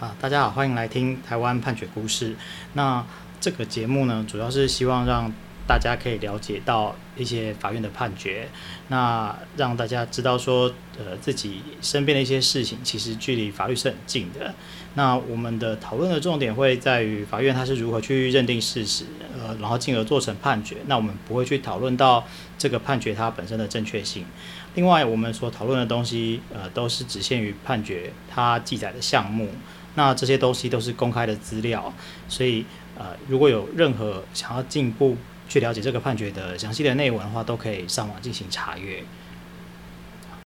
啊，大家好，欢迎来听台湾判决故事。那这个节目呢，主要是希望让大家可以了解到一些法院的判决，那让大家知道说，呃，自己身边的一些事情其实距离法律是很近的。那我们的讨论的重点会在于法院它是如何去认定事实，然后进而做成判决。那我们不会去讨论到这个判决它本身的正确性。另外，我们所讨论的东西，呃，都是只限于判决它记载的项目。那这些东西都是公开的资料，所以呃，如果有任何想要进一步去了解这个判决的详细的内文的话，都可以上网进行查阅。